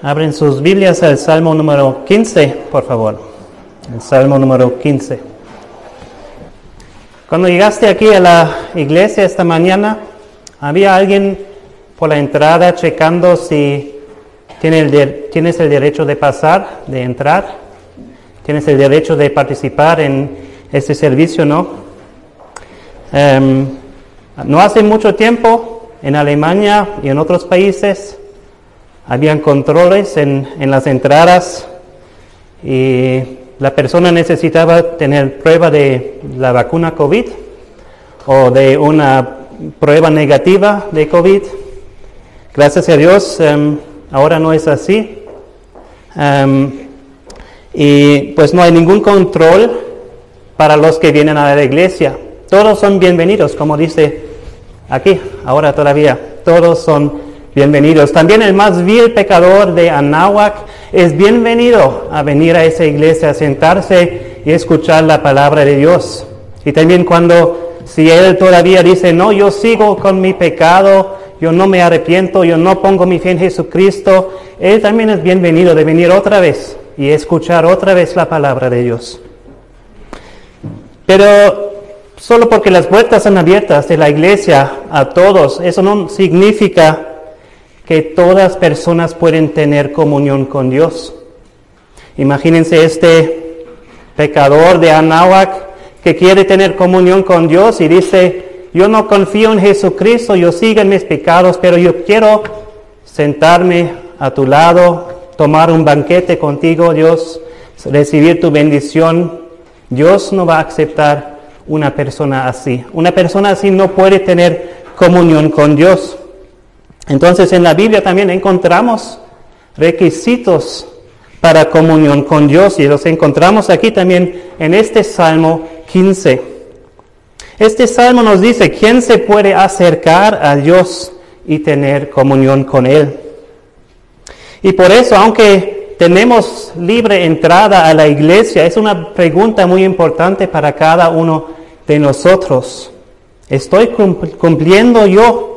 Abren sus Biblias al Salmo número 15, por favor. El Salmo número 15. Cuando llegaste aquí a la iglesia esta mañana, había alguien por la entrada checando si tienes el, tienes el derecho de pasar, de entrar, tienes el derecho de participar en este servicio, ¿no? Em, no hace mucho tiempo en Alemania y en otros países habían controles en, en las entradas y la persona necesitaba tener prueba de la vacuna COVID o de una prueba negativa de COVID. Gracias a Dios, um, ahora no es así. Um, y pues no hay ningún control para los que vienen a la iglesia. Todos son bienvenidos, como dice aquí, ahora todavía. Todos son bienvenidos. También el más vil pecador de Anáhuac es bienvenido a venir a esa iglesia, a sentarse y escuchar la palabra de Dios. Y también cuando, si él todavía dice, no, yo sigo con mi pecado, yo no me arrepiento, yo no pongo mi fe en Jesucristo, él también es bienvenido de venir otra vez y escuchar otra vez la palabra de Dios. Pero solo porque las puertas son abiertas de la iglesia a todos, eso no significa que todas personas pueden tener comunión con Dios. Imagínense este pecador de Anáhuac que quiere tener comunión con Dios y dice, yo no confío en Jesucristo, yo sigo en mis pecados, pero yo quiero sentarme a tu lado, tomar un banquete contigo, Dios, recibir tu bendición. Dios no va a aceptar una persona así. Una persona así no puede tener comunión con Dios. Entonces en la Biblia también encontramos requisitos para comunión con Dios y los encontramos aquí también en este Salmo 15. Este Salmo nos dice quién se puede acercar a Dios y tener comunión con Él. Y por eso, aunque tenemos libre entrada a la iglesia, es una pregunta muy importante para cada uno de nosotros. ¿Estoy cumpliendo yo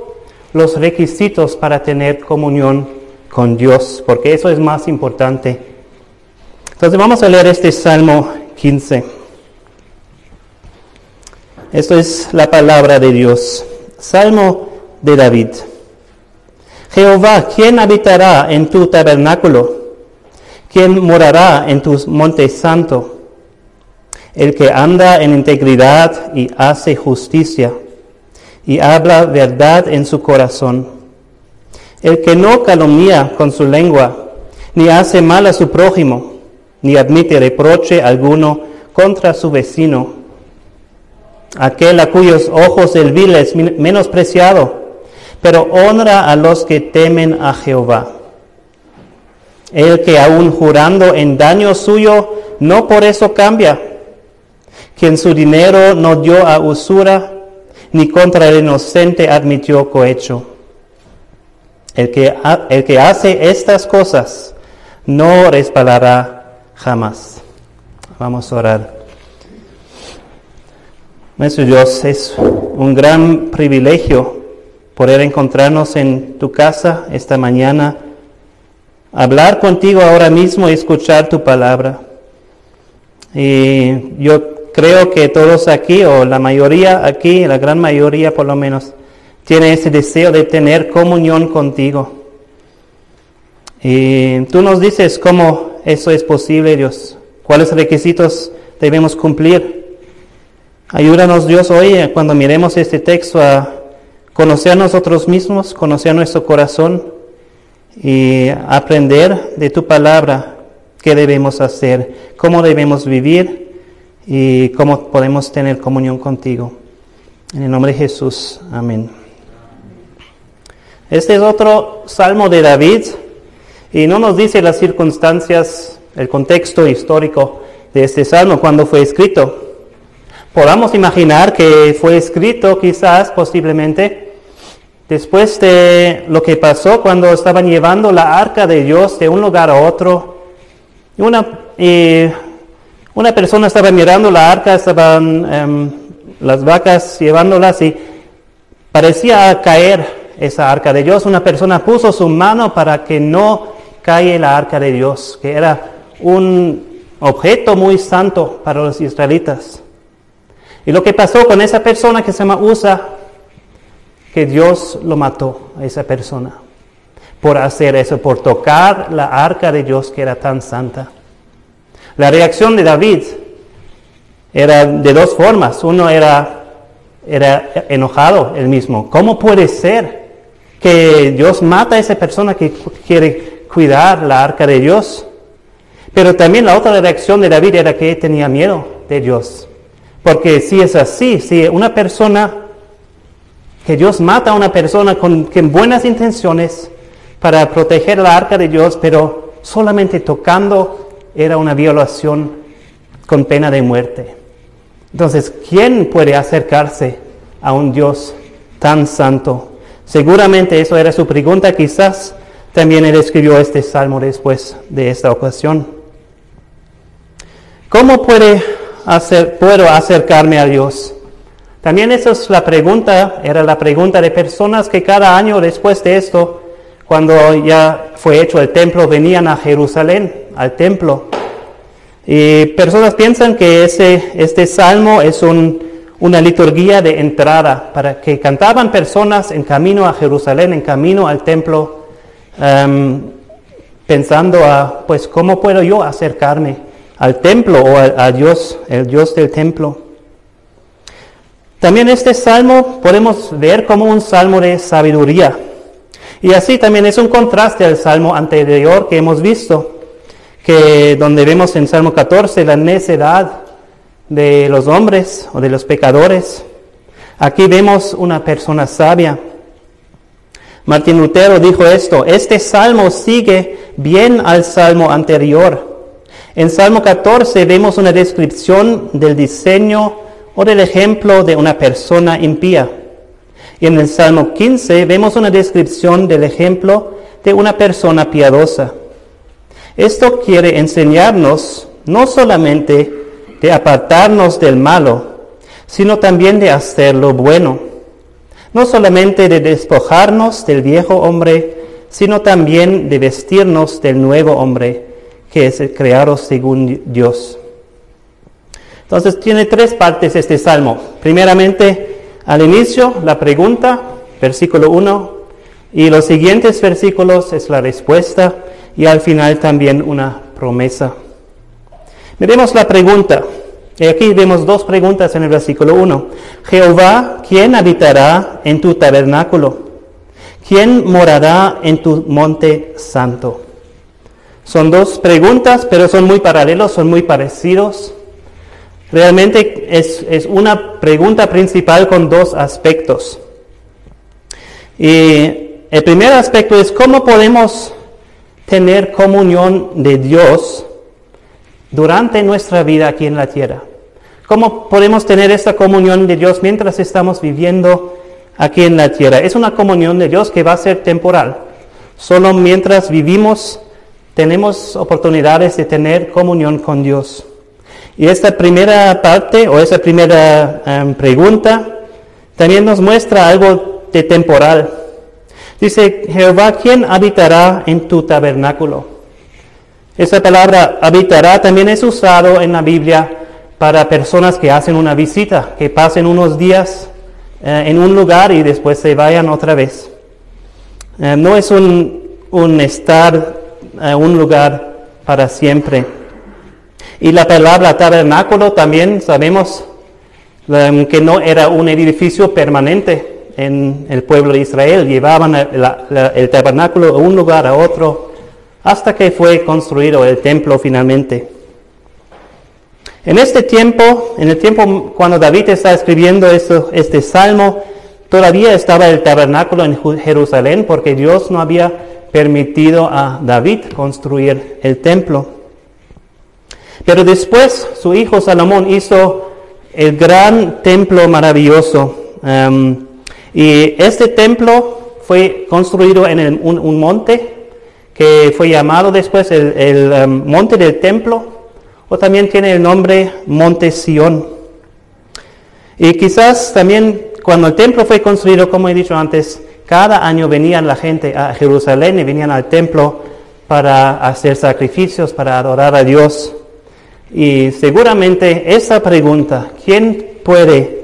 los requisitos para tener comunión con Dios, porque eso es más importante. Entonces vamos a leer este Salmo 15. Esto es la palabra de Dios. Salmo de David. Jehová, ¿quién habitará en tu tabernáculo? ¿Quién morará en tu monte santo? El que anda en integridad y hace justicia y habla verdad en su corazón. El que no calumnia con su lengua, ni hace mal a su prójimo, ni admite reproche alguno contra su vecino. Aquel a cuyos ojos el vil es menospreciado, pero honra a los que temen a Jehová. El que aun jurando en daño suyo, no por eso cambia. Quien su dinero no dio a usura, ni contra el inocente admitió cohecho. El que, el que hace estas cosas no resbalará jamás. Vamos a orar. Nuestro Dios, es un gran privilegio poder encontrarnos en tu casa esta mañana, hablar contigo ahora mismo y escuchar tu palabra. Y yo creo que todos aquí, o la mayoría aquí, la gran mayoría por lo menos, tiene ese deseo de tener comunión contigo. Y tú nos dices cómo eso es posible, Dios, cuáles requisitos debemos cumplir. Ayúdanos, Dios, hoy cuando miremos este texto a conocer a nosotros mismos, conocer nuestro corazón y aprender de tu palabra qué debemos hacer, cómo debemos vivir y cómo podemos tener comunión contigo. En el nombre de Jesús, amén. Este es otro salmo de David y no nos dice las circunstancias, el contexto histórico de este salmo, cuando fue escrito. Podamos imaginar que fue escrito quizás, posiblemente, después de lo que pasó cuando estaban llevando la arca de Dios de un lugar a otro. Una, y una persona estaba mirando la arca, estaban em, las vacas llevándolas y parecía caer esa arca de Dios. Una persona puso su mano para que no cae la arca de Dios, que era un objeto muy santo para los israelitas. Y lo que pasó con esa persona que se llama Usa, que Dios lo mató a esa persona por hacer eso, por tocar la arca de Dios que era tan santa. La reacción de David era de dos formas. Uno era, era enojado él mismo. ¿Cómo puede ser que Dios mata a esa persona que quiere cuidar la arca de Dios? Pero también la otra reacción de David era que tenía miedo de Dios. Porque si es así, si una persona, que Dios mata a una persona con, con buenas intenciones, para proteger la arca de Dios, pero solamente tocando era una violación con pena de muerte. Entonces, ¿quién puede acercarse a un Dios tan santo? Seguramente eso era su pregunta, quizás también él escribió este salmo después de esta ocasión. ¿Cómo puedo acercarme a Dios? También esa es la pregunta, era la pregunta de personas que cada año después de esto cuando ya fue hecho el templo, venían a Jerusalén, al templo. Y personas piensan que ese, este salmo es una liturgia de entrada, para que cantaban personas en camino a Jerusalén, en camino al templo, em, pensando a, pues, ¿cómo puedo yo acercarme al templo o a Dios, el Dios del templo? También este salmo podemos ver como un salmo de sabiduría. Y así también es un contraste al salmo anterior que hemos visto, que donde vemos en Salmo 14 la necedad de los hombres o de los pecadores. Aquí vemos una persona sabia. Martín Lutero dijo esto, este salmo sigue bien al salmo anterior. En Salmo 14 vemos una descripción del diseño o del ejemplo de una persona impía. Y en el Salmo 15 vemos una descripción del ejemplo de una persona piadosa. Esto quiere enseñarnos no solamente de apartarnos del malo, sino también de hacer lo bueno. No solamente de despojarnos del viejo hombre, sino también de vestirnos del nuevo hombre, que es el creado según Dios. Entonces tiene tres partes este salmo. Primeramente, al inicio, la pregunta, versículo 1, y los siguientes versículos es la respuesta, y al final también una promesa. Miremos la pregunta. Y aquí vemos dos preguntas en el versículo 1. Jehová, ¿quién habitará en tu tabernáculo? ¿Quién morará en tu monte santo? Son dos preguntas, pero son muy paralelos, son muy parecidos. Realmente es, una pregunta principal con dos aspectos. Y el primer aspecto es cómo podemos tener comunión de Dios durante nuestra vida aquí en la tierra. ¿Cómo podemos tener esta comunión de Dios mientras estamos viviendo aquí en la tierra? Es una comunión de Dios que va a ser temporal. Solo mientras vivimos tenemos oportunidades de tener comunión con Dios. Y esta primera parte o esa primera em, pregunta también nos muestra algo de temporal. Dice, Jehová, ¿quién habitará en tu tabernáculo? Esa palabra habitará también es usado en la Biblia para personas que hacen una visita, que pasen unos días eh, en un lugar y después se vayan otra vez. Eh, no es un, un estar eh, un lugar para siempre. Y la palabra tabernáculo también sabemos um, que no era un edificio permanente en el pueblo de Israel. Llevaban el tabernáculo de un lugar a otro hasta que fue construido el templo finalmente. En este tiempo, en el tiempo cuando David está escribiendo este salmo, todavía estaba el tabernáculo en Jerusalén porque Dios no había permitido a David construir el templo. Pero después su hijo Salomón hizo el gran templo maravilloso. Um, y este templo fue construido en un, monte que fue llamado después el, um, monte del templo, o también tiene el nombre Monte Sión. Y quizás también cuando el templo fue construido, como he dicho antes, cada año venían la gente a Jerusalén y venían al templo para hacer sacrificios, para adorar a Dios. Y seguramente esa pregunta, ¿quién puede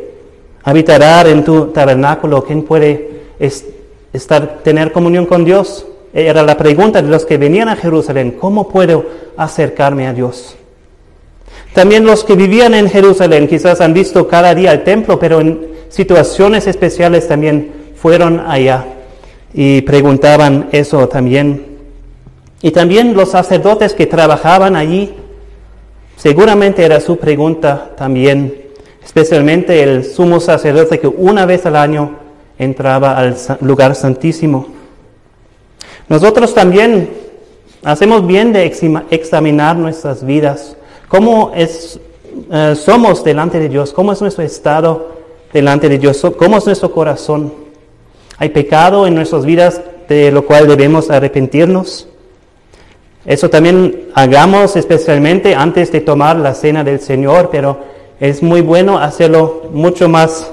habitar en tu tabernáculo? ¿Quién puede estar, tener comunión con Dios? Era la pregunta de los que venían a Jerusalén, ¿cómo puedo acercarme a Dios? También los que vivían en Jerusalén quizás han visto cada día el templo, pero en situaciones especiales también fueron allá y preguntaban eso también. Y también los sacerdotes que trabajaban allí, seguramente era su pregunta también, especialmente el sumo sacerdote que una vez al año entraba al lugar santísimo. Nosotros también hacemos bien de examinar nuestras vidas, cómo es, eh, somos delante de Dios, cómo es nuestro estado delante de Dios, cómo es nuestro corazón. Hay pecado en nuestras vidas de lo cual debemos arrepentirnos. Eso también hagamos especialmente antes de tomar la cena del Señor, pero es muy bueno hacerlo mucho más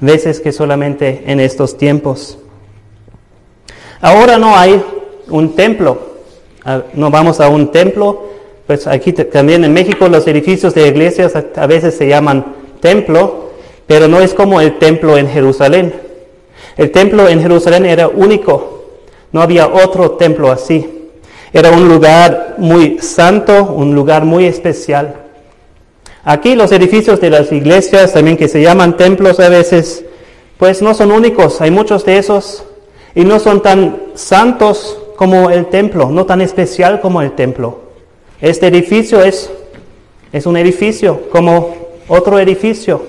veces que solamente en estos tiempos. Ahora no hay un templo, ah, no vamos a un templo, pues aquí también en México los edificios de iglesias a veces se llaman templo, pero no es como el templo en Jerusalén. El templo en Jerusalén era único, no había otro templo así. Era un lugar muy santo, un lugar muy especial. Aquí los edificios de las iglesias, también que se llaman templos a veces, pues no son únicos, hay muchos de esos y no son tan santos como el templo, no tan especial como el templo. Este edificio es, es un edificio como otro edificio.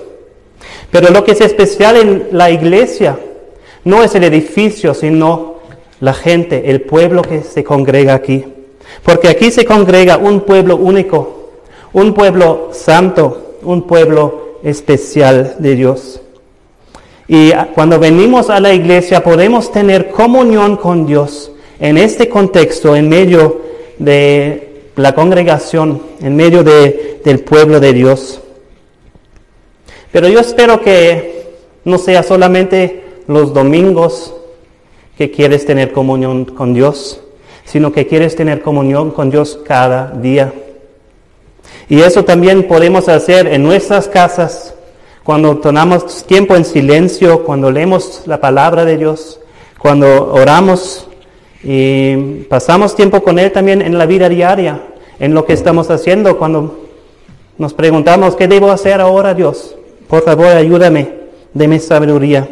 Pero lo que es especial en la iglesia no es el edificio, sino la gente, el pueblo que se congrega aquí. Porque aquí se congrega un pueblo único, un pueblo santo, un pueblo especial de Dios. Y cuando venimos a la iglesia podemos tener comunión con Dios en este contexto, en medio de la congregación, en medio del pueblo de Dios. Pero yo espero que no sea solamente los domingos que quieres tener comunión con Dios, sino que quieres tener comunión con Dios cada día. Y eso también podemos hacer en nuestras casas, cuando tomamos tiempo en silencio, cuando leemos la palabra de Dios, cuando oramos y pasamos tiempo con Él también en la vida diaria, en lo que estamos haciendo, cuando nos preguntamos, ¿qué debo hacer ahora, Dios? Por favor, ayúdame, deme sabiduría.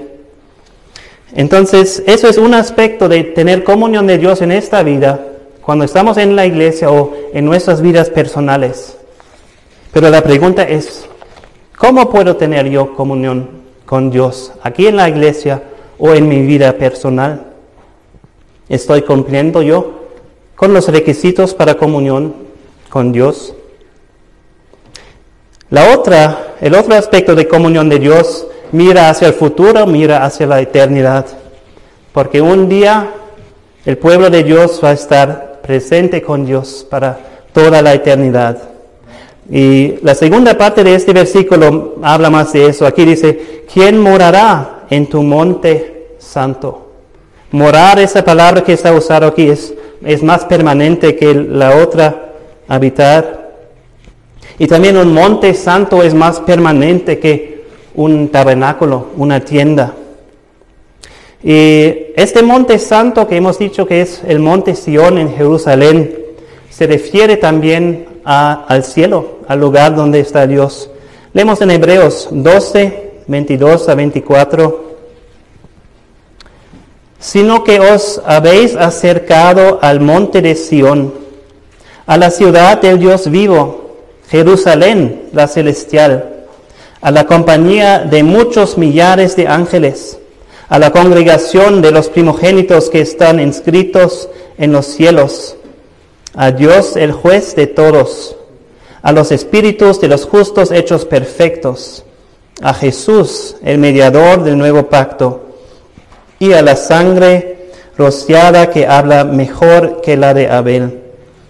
Entonces, eso es un aspecto de tener comunión de Dios en esta vida, cuando estamos en la iglesia o en nuestras vidas personales. Pero la pregunta es, ¿cómo puedo tener yo comunión con Dios aquí en la iglesia o en mi vida personal? ¿Estoy cumpliendo yo con los requisitos para comunión con Dios? La otra, el otro aspecto de comunión de Dios mira hacia el futuro, mira hacia la eternidad. Porque un día el pueblo de Dios va a estar presente con Dios para toda la eternidad. Y la segunda parte de este versículo habla más de eso. Aquí dice, ¿quién morará en tu monte santo? Morar, esa palabra que está usada aquí, es, es más permanente que la otra, habitar. Y también un monte santo es más permanente que un tabernáculo, una tienda. Y este monte santo que hemos dicho que es el monte Sión en Jerusalén, se refiere también al cielo, al lugar donde está Dios. Leemos en Hebreos 12, 22 a 24. Sino que os habéis acercado al monte de Sión, a la ciudad del Dios vivo, Jerusalén, la celestial a la compañía de muchos millares de ángeles, a la congregación de los primogénitos que están inscritos en los cielos, a Dios el juez de todos, a los espíritus de los justos hechos perfectos, a Jesús el mediador del nuevo pacto, y a la sangre rociada que habla mejor que la de Abel.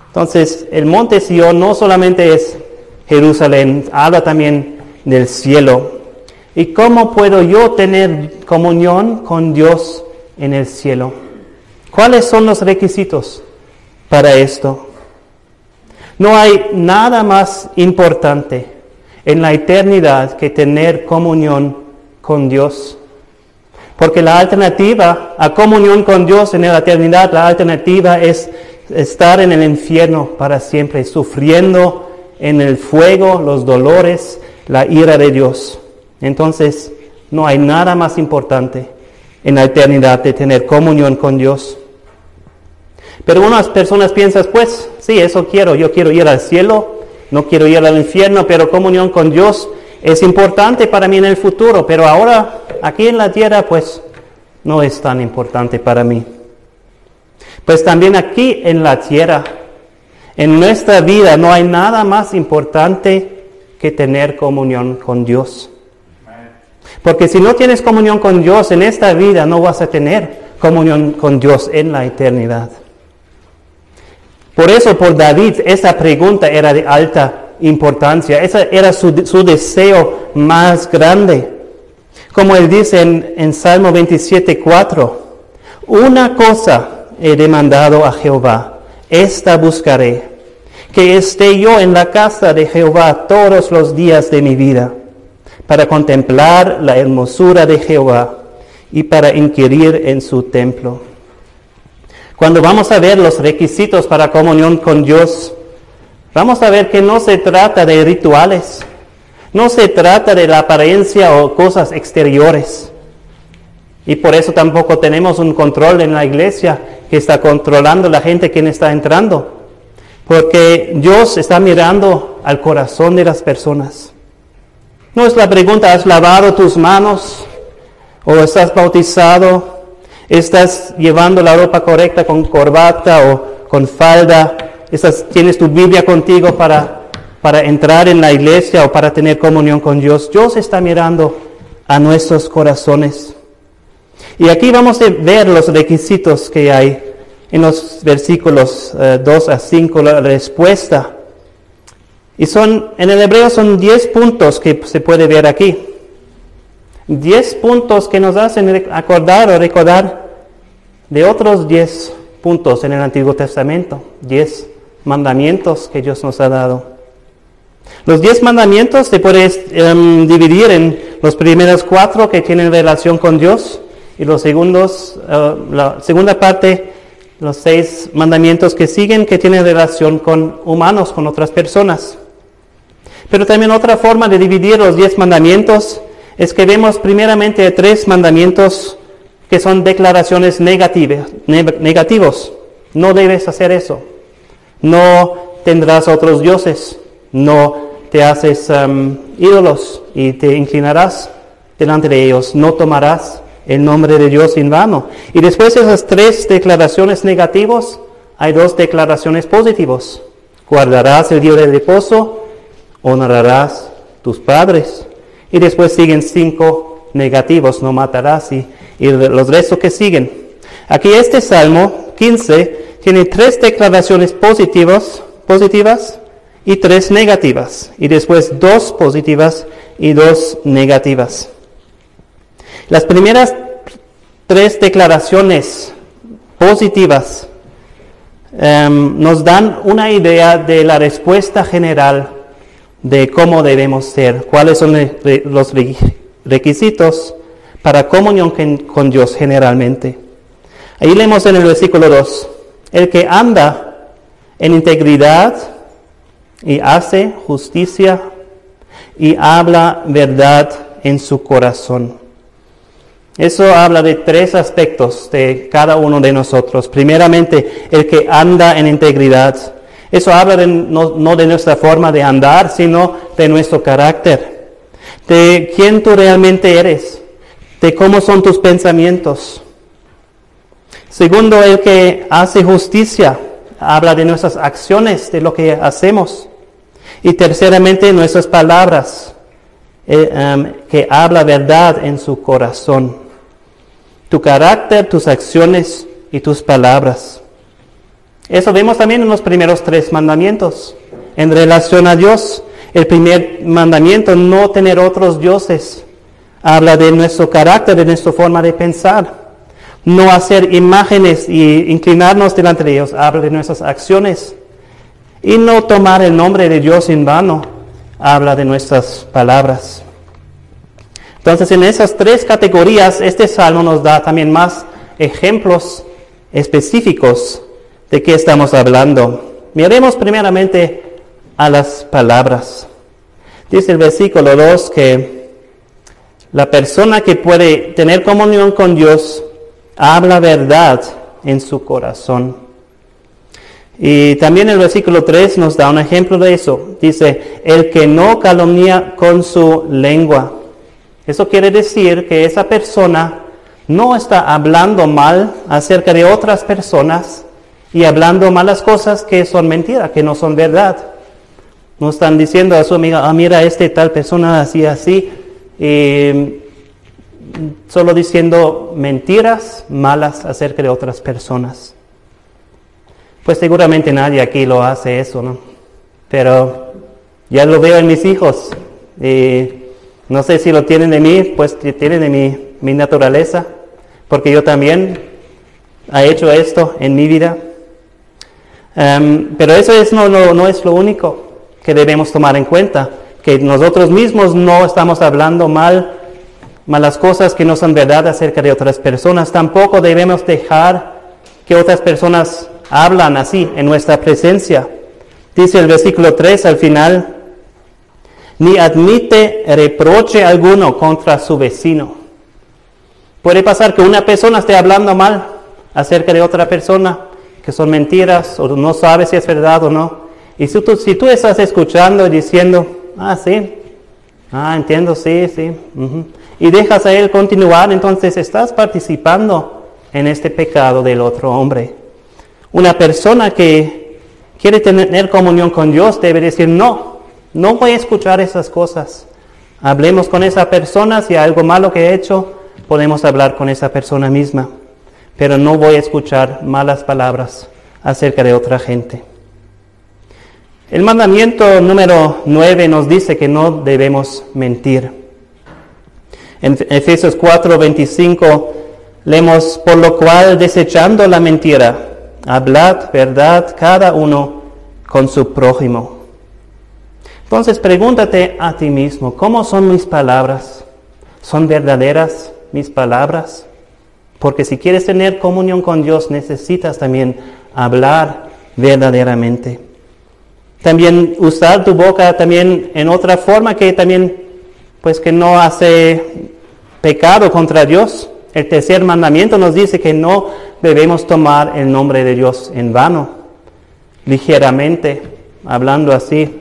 Entonces, el monte Sion no solamente es Jerusalén, habla también del cielo. ¿Y cómo puedo yo tener comunión con Dios en el cielo? ¿Cuáles son los requisitos para esto. No hay nada más importante en la eternidad que tener comunión con Dios. Porque la alternativa a comunión con Dios en la eternidad, la alternativa es estar en el infierno para siempre, sufriendo en el fuego los dolores, la ira de Dios. Entonces, no hay nada más importante en la eternidad de tener comunión con Dios. Pero unas personas piensan, pues, sí, eso quiero, yo quiero ir al cielo, no quiero ir al infierno, pero comunión con Dios es importante para mí en el futuro, pero ahora aquí en la tierra, pues, no es tan importante para mí. Pues también aquí en la tierra, en nuestra vida, no hay nada más importante que tener comunión con Dios. Porque si no tienes comunión con Dios en esta vida, no vas a tener comunión con Dios en la eternidad. Por eso, por David, esa pregunta era de alta importancia. Ese era su, deseo más grande. Como él dice en, en Salmo 27, 4, una cosa he demandado a Jehová, esta buscaré, que esté yo en la casa de Jehová todos los días de mi vida para contemplar la hermosura de Jehová y para inquirir en su templo. Cuando vamos a ver los requisitos para comunión con Dios, vamos a ver que no se trata de rituales, no se trata de la apariencia o cosas exteriores. Y por eso tampoco tenemos un control en la iglesia que está controlando la gente que está entrando. Porque Dios está mirando al corazón de las personas. No es la pregunta, ¿has lavado tus manos? ¿O estás bautizado? ¿Estás llevando la ropa correcta con corbata o con falda? ¿Estás, ¿Tienes tu Biblia contigo para, para entrar en la iglesia o para tener comunión con Dios? Dios está mirando a nuestros corazones. Y aquí vamos a ver los requisitos que hay en los versículos 2 eh, a 5, la respuesta y son, en el hebreo son 10 puntos que se puede ver aquí. 10 puntos que nos hacen acordar o recordar de otros 10 puntos en el Antiguo Testamento. 10 mandamientos que Dios nos ha dado. Los 10 mandamientos se pueden em, dividir en los primeros cuatro que tienen relación con Dios y los segundos, eh, la segunda parte, los seis mandamientos que siguen que tienen relación con humanos, con otras personas. Pero también otra forma de dividir los diez mandamientos es que vemos primeramente tres mandamientos que son declaraciones negativas, negativos. No debes hacer eso. No tendrás otros dioses. No te haces um, ídolos y te inclinarás delante de ellos. No tomarás el nombre de Dios en vano. Y después de esas tres declaraciones negativas, hay dos declaraciones positivas. Guardarás el día de reposo honrarás tus padres. Y después siguen cinco negativos, no matarás y, los restos que siguen. Aquí este Salmo 15 tiene tres declaraciones positivas, positivas y tres negativas. Y después dos positivas y dos negativas. Las primeras tres declaraciones positivas em, nos dan una idea de la respuesta general de cómo debemos ser, cuáles son los requisitos para comunión con Dios generalmente. Ahí leemos en el versículo 2, el que anda en integridad y hace justicia y habla verdad en su corazón. Eso habla de tres aspectos de cada uno de nosotros. Primeramente, el que anda en integridad. Eso habla no, de nuestra forma de andar, sino de nuestro carácter, de quién tú realmente eres, de cómo son tus pensamientos. Segundo, el que hace justicia, habla de nuestras acciones, de lo que hacemos. Y terceramente, nuestras palabras, eh, em, que habla verdad en su corazón. Tu carácter, tus acciones y tus palabras. Eso vemos también en los primeros tres mandamientos. En relación a Dios, el primer mandamiento, no tener otros dioses, habla de nuestro carácter, de nuestra forma de pensar. no hacer imágenes y inclinarnos delante de ellos, habla de nuestras acciones. Y no tomar el nombre de Dios en vano, habla de nuestras palabras. Entonces, en esas tres categorías, este salmo nos da también más ejemplos específicos de qué estamos hablando. Miremos primeramente a las palabras. Dice el versículo 2 que la persona que puede tener comunión con Dios habla verdad en su corazón. Y también el versículo 3 nos da un ejemplo de eso. Dice, el que no calumnia con su lengua. Eso quiere decir que esa persona no está hablando mal acerca de otras personas y hablando malas cosas que son mentiras, que no son verdad. No están diciendo a su amiga, ah, mira, este tal persona así, así. Y solo diciendo mentiras malas acerca de otras personas. Pues seguramente nadie aquí lo hace eso, ¿no? Pero ya lo veo en mis hijos. Y no sé si lo tienen de mí, pues tienen de mi, mi naturaleza, porque yo también he hecho esto en mi vida. Em, pero eso es, no, no, no es lo único que debemos tomar en cuenta, que nosotros mismos no estamos hablando mal malas cosas que no son verdad acerca de otras personas. Tampoco debemos dejar que otras personas hablan así en nuestra presencia. Dice el versículo 3 al final, ni admite reproche alguno contra su vecino. Puede pasar que una persona esté hablando mal acerca de otra persona, que son mentiras o no sabe si es verdad o no. Y si tú, si tú estás escuchando y diciendo, ah, sí, ah, entiendo, sí, sí, y dejas a él continuar, entonces estás participando en este pecado del otro hombre. Una persona que quiere tener comunión con Dios debe decir, no, no voy a escuchar esas cosas. Hablemos con esa persona, si hay algo malo que he hecho, podemos hablar con esa persona misma, pero no voy a escuchar malas palabras acerca de otra gente. El mandamiento número 9 nos dice que no debemos mentir. En Efesios 4, 25 leemos, por lo cual desechando la mentira, hablad verdad cada uno con su prójimo. Entonces pregúntate a ti mismo, ¿cómo son mis palabras? ¿Son verdaderas mis palabras? Porque si quieres tener comunión con Dios necesitas también hablar verdaderamente. También usar tu boca también en otra forma que también pues que no hace pecado contra Dios. El tercer mandamiento nos dice que no debemos tomar el nombre de Dios en vano, ligeramente, hablando así.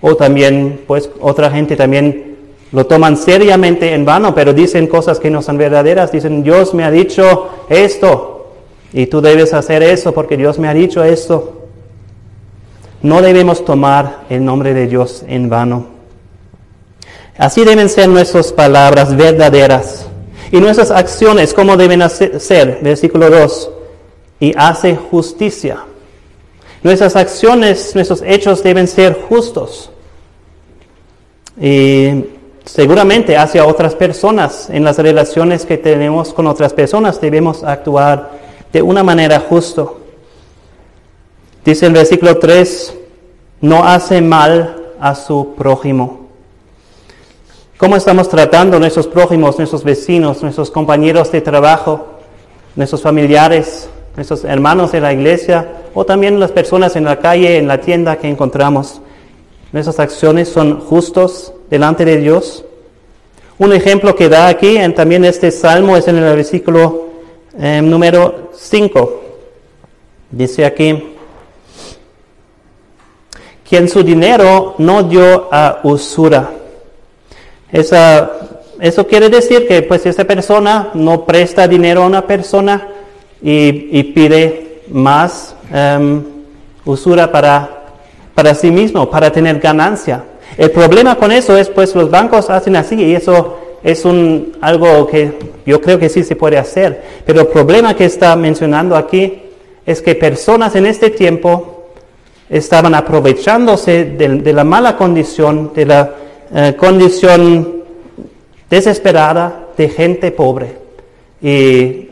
O también, pues otra gente también lo toman seriamente en vano, pero dicen cosas que no son verdaderas. Dicen, Dios me ha dicho esto y tú debes hacer eso porque Dios me ha dicho esto. No debemos tomar el nombre de Dios en vano. Así deben ser nuestras palabras verdaderas y nuestras acciones como deben ser. Versículo 2. Y hace justicia. Nuestras acciones, nuestros hechos deben ser justos. Y seguramente hacia otras personas, en las relaciones que tenemos con otras personas, debemos actuar de una manera justa. Dice el versículo 3, no hace mal a su prójimo. ¿Cómo estamos tratando a nuestros prójimos, nuestros vecinos, nuestros compañeros de trabajo, nuestros familiares, nuestros hermanos de la iglesia o también las personas en la calle, en la tienda que encontramos? ¿Nuestras acciones son justos delante de Dios? Un ejemplo que da aquí en también este salmo es en el versículo eh, número 5. Dice aquí, quien su dinero no dio a usura esa, eso quiere decir que pues esa persona no presta dinero a una persona y, pide más em, usura para, para sí mismo, para tener ganancia. El problema con eso es pues los bancos hacen así y eso es un, algo que yo creo que sí se puede hacer. Pero el problema que está mencionando aquí es que personas en este tiempo estaban aprovechándose de la mala condición, de la eh, condición desesperada de gente pobre y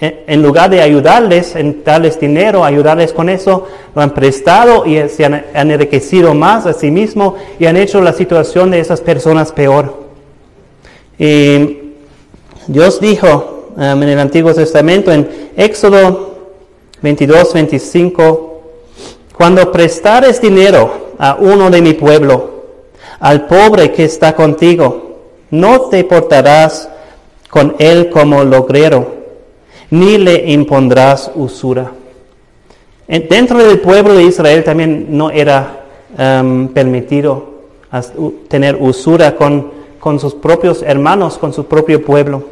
en lugar de ayudarles, en darles dinero, ayudarles con eso, lo han prestado y se han, enriquecido más a sí mismos y han hecho la situación de esas personas peor. Y Dios dijo um, en el Antiguo Testamento, en Éxodo 22, 25, cuando prestares dinero a uno de mi pueblo, al pobre que está contigo, no te portarás con él como logrero ni le impondrás usura. Dentro del pueblo de Israel también no era um, permitido tener usura con, con sus propios hermanos, con su propio pueblo.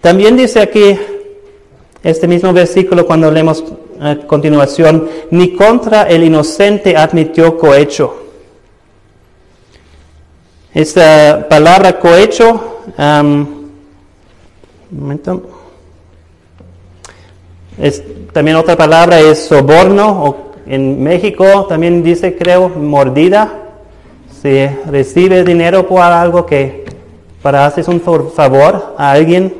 También dice aquí, este mismo versículo cuando leemos a continuación, ni contra el inocente admitió cohecho. Esta palabra cohecho, um, un momento, también otra palabra es soborno, o en México también dice, creo, mordida. Si recibe dinero por algo que para hacer un favor a alguien,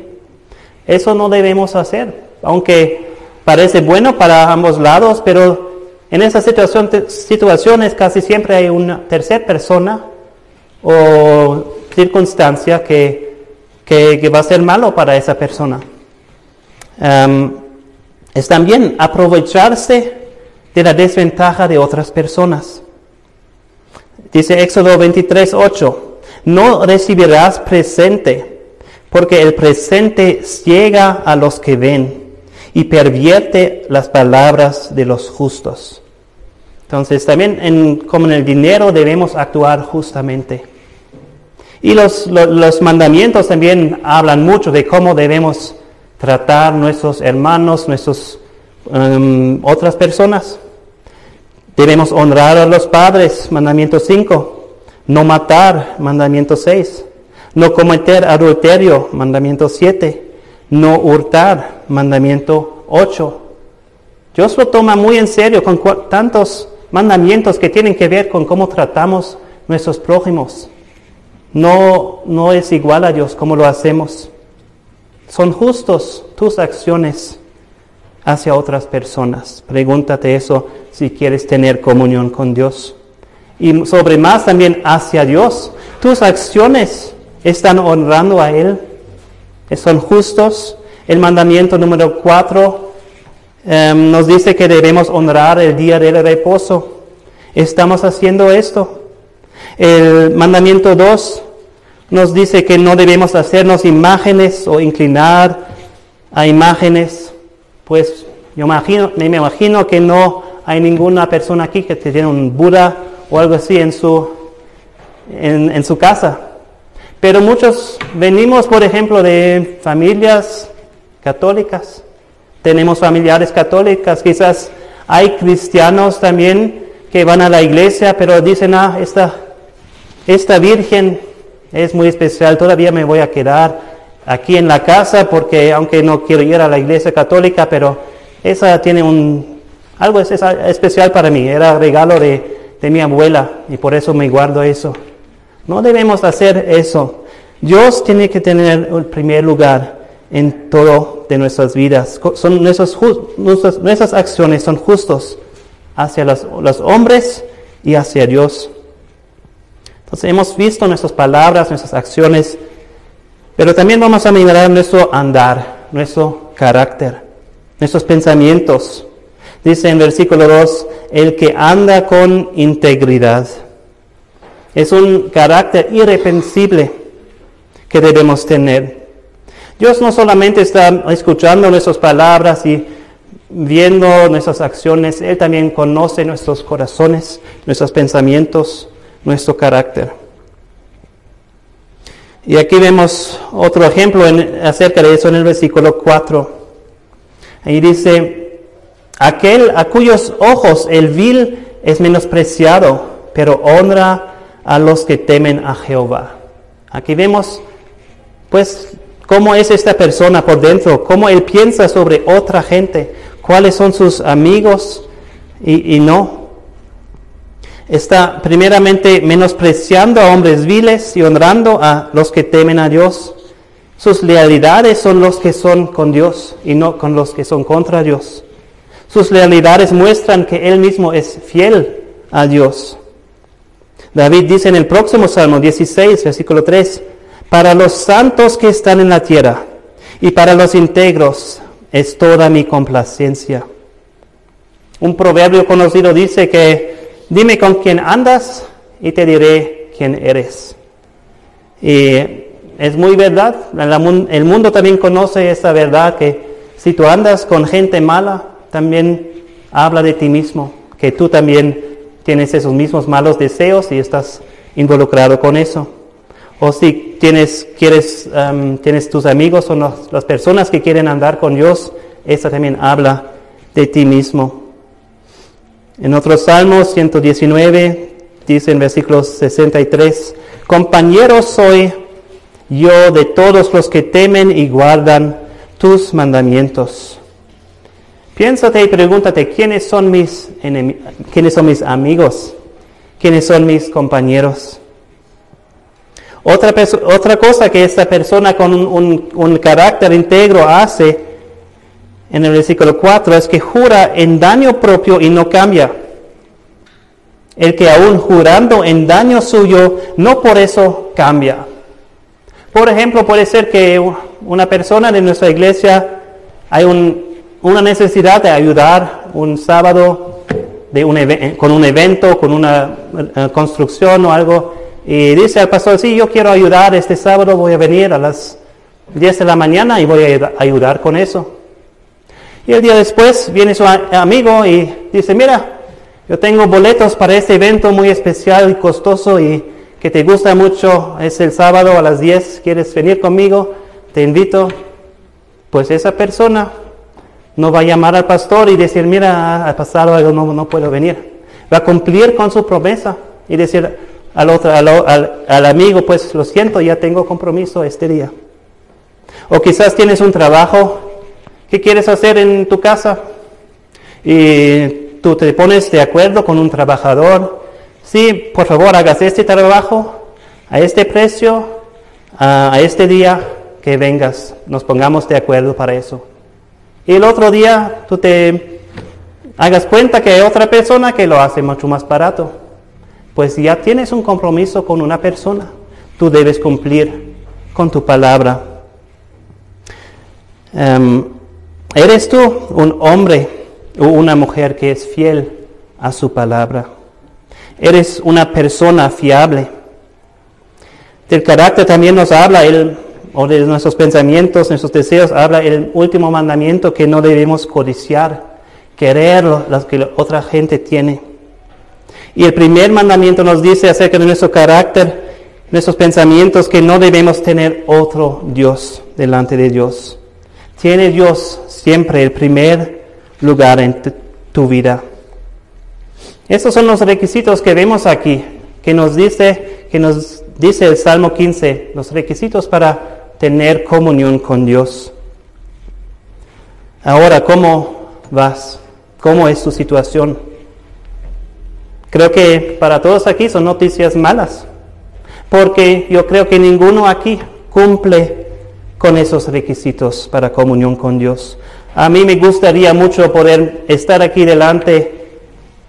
eso no debemos hacer, aunque parece bueno para ambos lados, pero en esas situación, situaciones casi siempre hay una tercera persona o circunstancia que, que, va a ser malo para esa persona. Um, es también aprovecharse de la desventaja de otras personas. Dice Éxodo 23, 8, no recibirás presente, porque el presente ciega a los que ven y pervierte las palabras de los justos. Entonces también en, como en el dinero debemos actuar justamente. Y los, los mandamientos también hablan mucho de cómo debemos tratar nuestros hermanos, nuestras em, otras personas. Debemos honrar a los padres, mandamiento 5. No matar, mandamiento 6. No cometer adulterio, mandamiento 7. No hurtar, mandamiento 8. Dios lo toma muy en serio con tantos mandamientos que tienen que ver con cómo tratamos nuestros prójimos. No, no es igual a Dios como lo hacemos. ¿Son justos tus acciones hacia otras personas? Pregúntate eso si quieres tener comunión con Dios. Y sobre más también hacia Dios. ¿Tus acciones están honrando a Él? ¿Son justos? El mandamiento número cuatro em, nos dice que debemos honrar el día del reposo. ¿Estamos haciendo esto? El mandamiento dos nos dice que no debemos hacernos imágenes o inclinar a imágenes, pues yo imagino, me imagino que no hay ninguna persona aquí que tiene un Buda o algo así en su, en, en su casa. Pero muchos venimos, por ejemplo, de familias católicas. Tenemos familiares católicas, quizás hay cristianos también que van a la iglesia, pero dicen, ah, esta, esta virgen es muy especial, todavía me voy a quedar aquí en la casa porque aunque no quiero ir a la iglesia católica, pero esa tiene un algo especial para mí, era regalo de, de mi abuela y por eso me guardo eso. No debemos hacer eso. Dios tiene que tener el primer lugar en todo de nuestras vidas. Son nuestras, nuestras, acciones son justos hacia los, los hombres y hacia Dios. Entonces hemos visto nuestras palabras, nuestras acciones, pero también vamos a mirar nuestro andar, nuestro carácter, nuestros pensamientos. Dice en versículo 2, el que anda con integridad. Es un carácter irrepensible que debemos tener. Dios no solamente está escuchando nuestras palabras y viendo nuestras acciones, Él también conoce nuestros corazones, nuestros pensamientos nuestro carácter. Y aquí vemos otro ejemplo acerca de eso en el versículo 4. Ahí dice, aquel a cuyos ojos el vil es menospreciado, pero honra a los que temen a Jehová. Aquí vemos, pues, cómo es esta persona por dentro, cómo él piensa sobre otra gente, cuáles son sus amigos y, y no está primeramente menospreciando a hombres viles y honrando a los que temen a Dios. Sus lealidades son los que son con Dios y no con los que son contra Dios. Sus lealidades muestran que Él mismo es fiel a Dios. David dice en el próximo Salmo 16, versículo 3, para los santos que están en la tierra y para los íntegros es toda mi complacencia. Un proverbio conocido dice que dime con quién andas y te diré quién eres. Y es muy verdad, el mundo también conoce esa verdad que si tú andas con gente mala, también habla de ti mismo, que tú también tienes esos mismos malos deseos y estás involucrado con eso. O si tienes, quieres, um, tienes tus amigos o las personas que quieren andar con Dios, esa también habla de ti mismo. En otro Salmo 119 dice en versículo 63, compañero soy yo de todos los que temen y guardan tus mandamientos. Piénsate y pregúntate, ¿quiénes son mis, ¿quiénes son mis amigos? ¿Quiénes son mis compañeros? Otra, otra cosa que esta persona con un, carácter íntegro hace en el versículo 4 es que jura en daño propio y no cambia. El que aún jurando en daño suyo, no por eso cambia. Por ejemplo, puede ser que una persona de nuestra iglesia hay una necesidad de ayudar un sábado de un con un evento, con una eh, construcción o algo, y dice al pastor, sí, yo quiero ayudar este sábado, voy a venir a las 10 de la mañana y voy a ayudar con eso. Y el día después viene su amigo y dice, mira, yo tengo boletos para este evento muy especial y costoso y que te gusta mucho, es el sábado a las 10, ¿quieres venir conmigo? Te invito. Pues esa persona no va a llamar al pastor y decir, mira, ha pasado algo, no, no puedo venir. Va a cumplir con su promesa y decir, al, otro, al, amigo, pues lo siento, ya tengo compromiso este día. O quizás tienes un trabajo que quieres hacer en tu casa y tú te pones de acuerdo con un trabajador. Sí, por favor, hagas este trabajo a este precio, a, a este día que vengas. Nos pongamos de acuerdo para eso. Y el otro día tú te hagas cuenta que hay otra persona que lo hace mucho más barato pues ya tienes un compromiso con una persona, tú debes cumplir con tu palabra. Em, ¿Eres tú un hombre o una mujer que es fiel a su palabra? ¿Eres una persona fiable? Del carácter también nos habla el, o de nuestros pensamientos, nuestros deseos, habla el último mandamiento que no debemos codiciar, querer lo que otra gente tiene. Y el primer mandamiento nos dice acerca de nuestro carácter, nuestros pensamientos, que no debemos tener otro Dios delante de Dios. Tiene Dios siempre el primer lugar en tu vida. Estos son los requisitos que vemos aquí, que nos dice, que nos dice el Salmo 15, los requisitos para tener comunión con Dios. Ahora, ¿cómo vas? ¿Cómo es tu situación? Creo que para todos aquí son noticias malas, porque yo creo que ninguno aquí cumple con esos requisitos para comunión con Dios. A mí me gustaría mucho poder estar aquí delante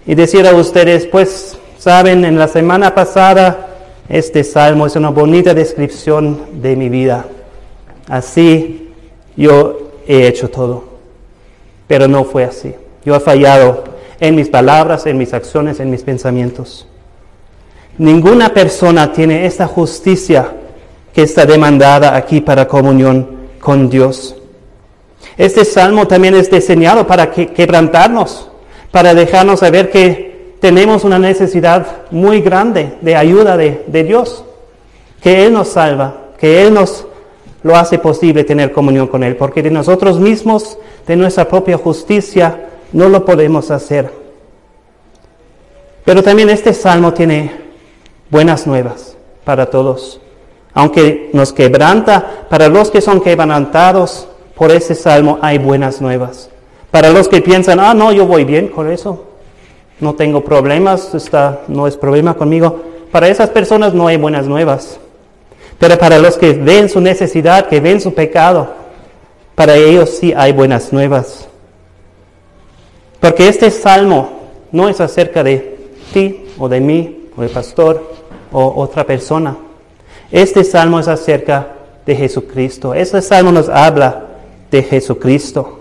y decir a ustedes, pues, saben, en la semana pasada este salmo es una bonita descripción de mi vida. Así yo he hecho todo, pero no fue así. Yo he fallado en mis palabras, en mis acciones, en mis pensamientos. Ninguna persona tiene esta justicia que está demandada aquí para comunión con Dios. Este salmo también es diseñado para quebrantarnos, para dejarnos saber que tenemos una necesidad muy grande de ayuda de, de Dios, que Él nos salva, que Él nos lo hace posible tener comunión con Él, porque de nosotros mismos, de nuestra propia justicia, no lo podemos hacer. Pero también este salmo tiene buenas nuevas para todos. Aunque nos quebranta, para los que son quebrantados por ese salmo hay buenas nuevas. Para los que piensan, ah, no, yo voy bien con eso, no tengo problemas, está, no es problema conmigo. Para esas personas no hay buenas nuevas. Pero para los que ven su necesidad, que ven su pecado, para ellos sí hay buenas nuevas. Porque este salmo no es acerca de ti o de mí o del pastor o otra persona. Este salmo es acerca de Jesucristo. Este salmo nos habla de Jesucristo.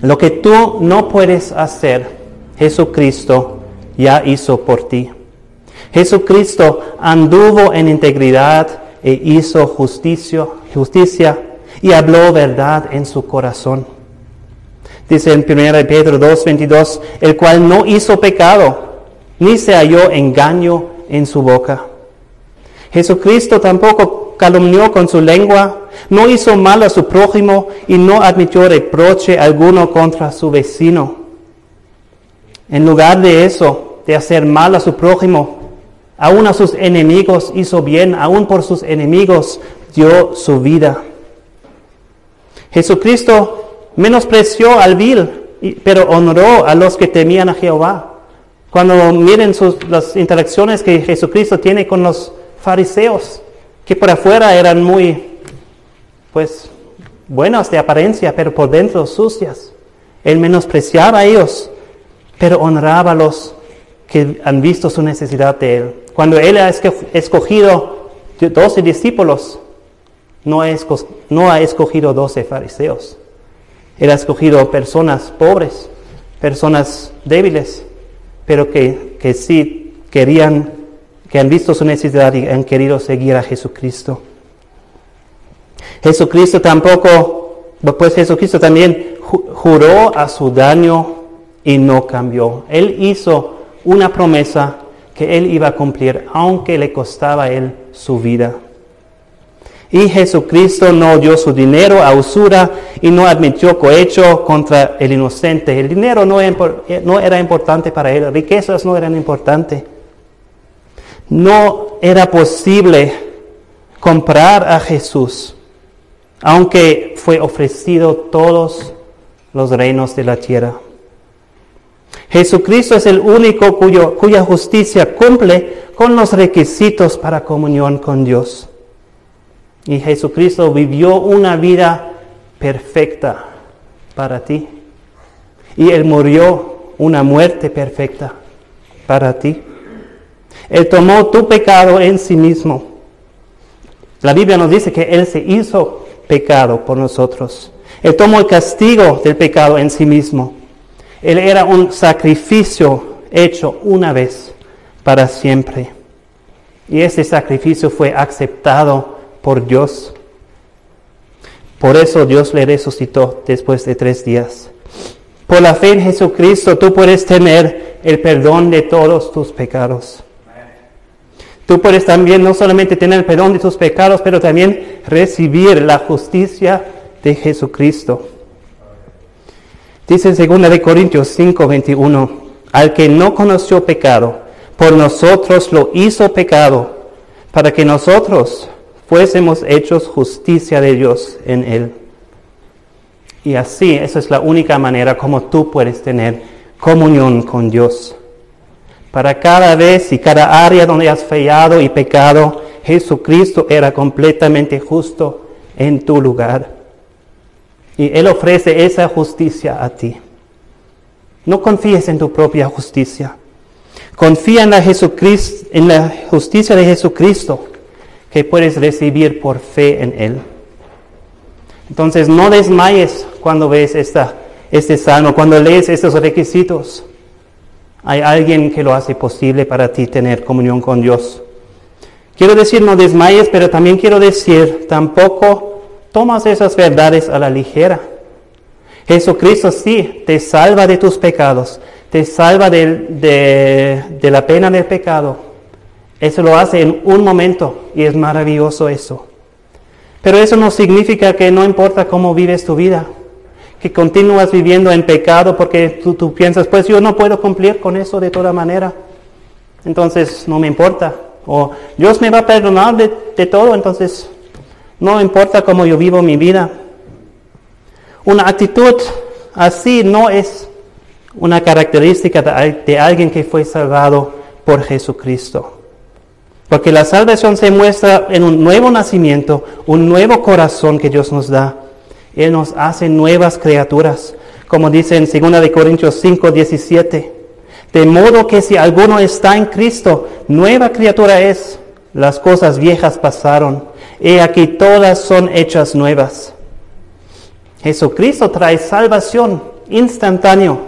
Lo que tú no puedes hacer, Jesucristo ya hizo por ti. Jesucristo anduvo en integridad e hizo justicia, justicia y habló verdad en su corazón. Dice en 1 Pedro 2:22, el cual no hizo pecado, ni se halló engaño en su boca. Jesucristo tampoco calumnió con su lengua, no hizo mal a su prójimo y no admitió reproche alguno contra su vecino. En lugar de eso, de hacer mal a su prójimo, aún a sus enemigos hizo bien, aún por sus enemigos dio su vida. Jesucristo menospreció al vil, pero honró a los que temían a Jehová. Cuando miren las interacciones que Jesucristo tiene con los fariseos, que por afuera eran muy, pues, buenas de apariencia, pero por dentro sucias. Él menospreciaba a ellos, pero honraba a los que han visto su necesidad de Él. Cuando Él ha escogido doce discípulos, no ha, escogido doce fariseos. Él ha escogido personas pobres, personas débiles, pero que, que sí querían que han visto su necesidad y han querido seguir a Jesucristo. Jesucristo tampoco, pues Jesucristo también juró a su daño y no cambió. Él hizo una promesa que él iba a cumplir, aunque le costaba a él su vida. Y Jesucristo no dio su dinero a usura y no admitió cohecho contra el inocente. El dinero no era importante para él, riquezas no eran importantes no era posible comprar a Jesús, aunque fue ofrecido todos los reinos de la tierra. Jesucristo es el único cuya justicia cumple con los requisitos para comunión con Dios. Y Jesucristo vivió una vida perfecta para ti. Y Él murió una muerte perfecta para ti. Él tomó tu pecado en sí mismo. La Biblia nos dice que Él se hizo pecado por nosotros. Él tomó el castigo del pecado en sí mismo. Él era un sacrificio hecho una vez para siempre. Y ese sacrificio fue aceptado por Dios. Por eso Dios le resucitó después de tres días. Por la fe en Jesucristo tú puedes tener el perdón de todos tus pecados. Tú puedes también no solamente tener el perdón de tus pecados, pero también recibir la justicia de Jesucristo. Dice en 2 Corintios 5, 21, al que no conoció pecado, por nosotros lo hizo pecado, para que nosotros fuésemos hechos justicia de Dios en él. Y así, esa es la única manera como tú puedes tener comunión con Dios. Para cada vez y cada área donde has fallado y pecado, Jesucristo era completamente justo en tu lugar. Y Él ofrece esa justicia a ti. No confíes en tu propia justicia. Confía en la, Jesucristo, en la justicia de Jesucristo que puedes recibir por fe en Él. Entonces no desmayes cuando ves esta, este salmo, cuando lees estos requisitos. Hay alguien que lo hace posible para ti tener comunión con Dios. Quiero decir, no desmayes, pero también quiero decir, tampoco tomas esas verdades a la ligera. Jesucristo sí te salva de tus pecados, te salva de, de la pena del pecado. Eso lo hace en un momento y es maravilloso eso. Pero eso no significa que no importa cómo vives tu vida que continúas viviendo en pecado porque tú, piensas, pues yo no puedo cumplir con eso de toda manera. Entonces no me importa. O Dios me va a perdonar de, todo, entonces no importa cómo yo vivo mi vida. Una actitud así no es una característica de alguien que fue salvado por Jesucristo. Porque la salvación se muestra en un nuevo nacimiento, un nuevo corazón que Dios nos da. Él nos hace nuevas criaturas, como dice en 2 Corintios 5, 17. De modo que si alguno está en Cristo, nueva criatura es. Las cosas viejas pasaron. He aquí todas son hechas nuevas. Jesucristo trae salvación instantáneo,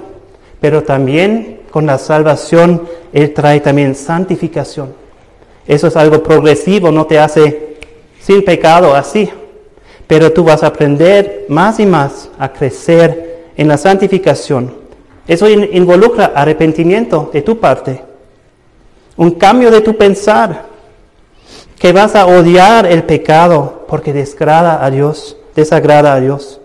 pero también con la salvación Él trae también santificación. Eso es algo progresivo, no te hace sin pecado así, pero tú vas a aprender más y más a crecer en la santificación. Eso involucra arrepentimiento de tu parte, un cambio de tu pensar, que vas a odiar el pecado porque desagrada a Dios, desagrada a Dios.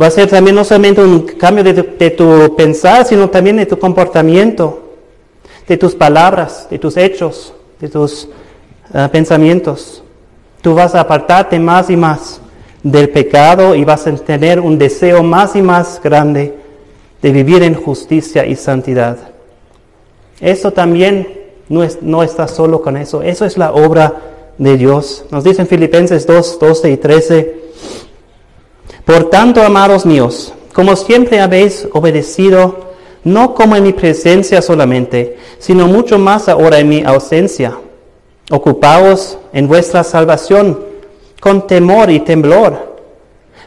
Va a ser también no solamente un cambio de tu, pensar, sino también de tu comportamiento, de tus palabras, de tus hechos, de tus ah, pensamientos. Tú vas a apartarte más y más del pecado y vas a tener un deseo más y más grande de vivir en justicia y santidad. Eso también no, es, no está solo con eso, eso es la obra de Dios. Nos dicen Filipenses 2, 12 y 13, por tanto, amados míos, como siempre habéis obedecido, no como en mi presencia solamente, sino mucho más ahora en mi ausencia. Ocupaos en vuestra salvación con temor y temblor,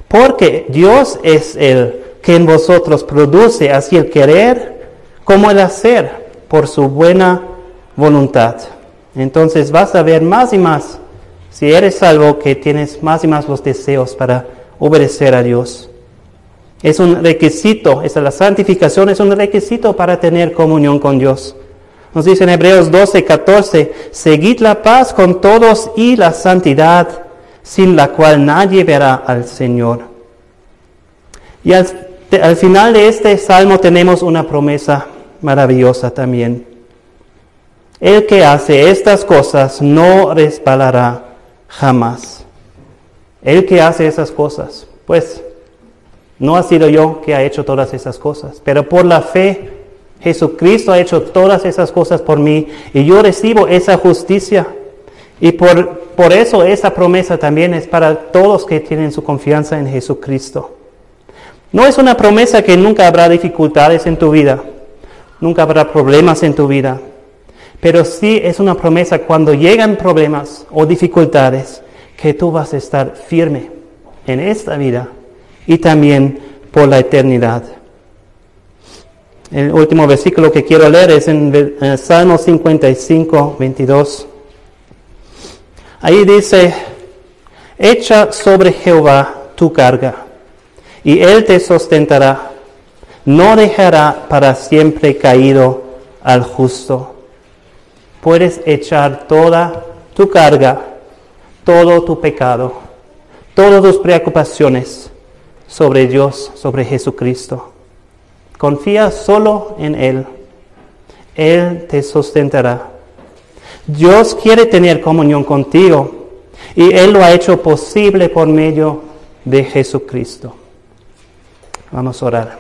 porque Dios es el que en vosotros produce así el querer como el hacer por su buena voluntad. Entonces vas a ver más y más, si eres salvo, que tienes más y más los deseos para obedecer a Dios. Es un requisito, esa, la santificación es un requisito para tener comunión con Dios. Nos dice en Hebreos 12, 14, seguid la paz con todos y la santidad, sin la cual nadie verá al Señor. Y al, al final de este salmo tenemos una promesa maravillosa también. El que hace estas cosas no resbalará jamás. El que hace esas cosas, pues no ha sido yo que ha hecho todas esas cosas, pero por la fe Jesucristo ha hecho todas esas cosas por mí y yo recibo esa justicia. Y por, por eso esa promesa también es para todos que tienen su confianza en Jesucristo. No es una promesa que nunca habrá dificultades en tu vida, nunca habrá problemas en tu vida, pero sí es una promesa cuando llegan problemas o dificultades, que tú vas a estar firme en esta vida y también por la eternidad. El último versículo que quiero leer es en, Salmo 55, 22. Ahí dice, echa sobre Jehová tu carga y él te sustentará. No dejará para siempre caído al justo. Puedes echar toda tu carga todo tu pecado, todas tus preocupaciones sobre Dios, sobre Jesucristo. Confía solo en Él. Él te sustentará. Dios quiere tener comunión contigo y Él lo ha hecho posible por medio de Jesucristo. Vamos a orar.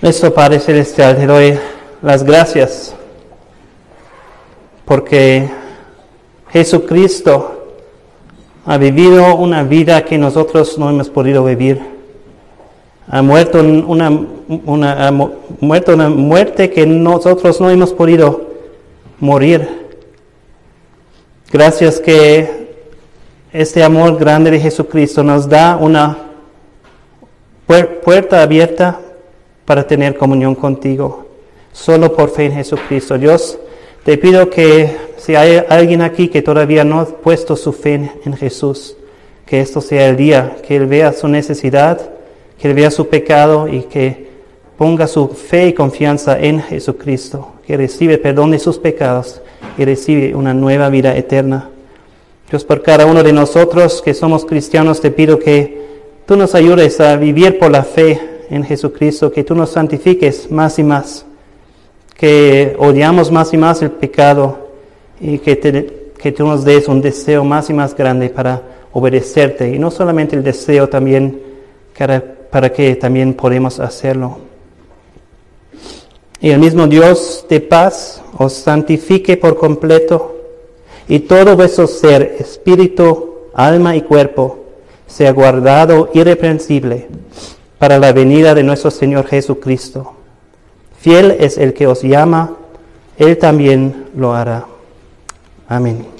Nuestro Padre Celestial, te doy las gracias porque Jesucristo ha vivido una vida que nosotros no hemos podido vivir. Ha muerto una, muerto una muerte que nosotros no hemos podido morir. Gracias que este amor grande de Jesucristo nos da una puerta abierta para tener comunión contigo. Solo por fe en Jesucristo. Dios, te pido que si hay alguien aquí que todavía no ha puesto su fe en Jesús, que esto sea el día, que él vea su necesidad, que vea su pecado y que ponga su fe y confianza en Jesucristo, que recibe perdón de sus pecados y recibe una nueva vida eterna. Dios, por cada uno de nosotros que somos cristianos, te pido que tú nos ayudes a vivir por la fe en Jesucristo, que tú nos santifiques más y más, que odiamos más y más el pecado y que, que tú nos des un deseo más y más grande para obedecerte. Y no solamente el deseo también para, para que también podemos hacerlo. Y el mismo Dios de paz os santifique por completo, y todo vuestro ser, espíritu, alma y cuerpo, sea guardado irreprensible para la venida de nuestro Señor Jesucristo. Fiel es el que os llama, Él también lo hará. Amén.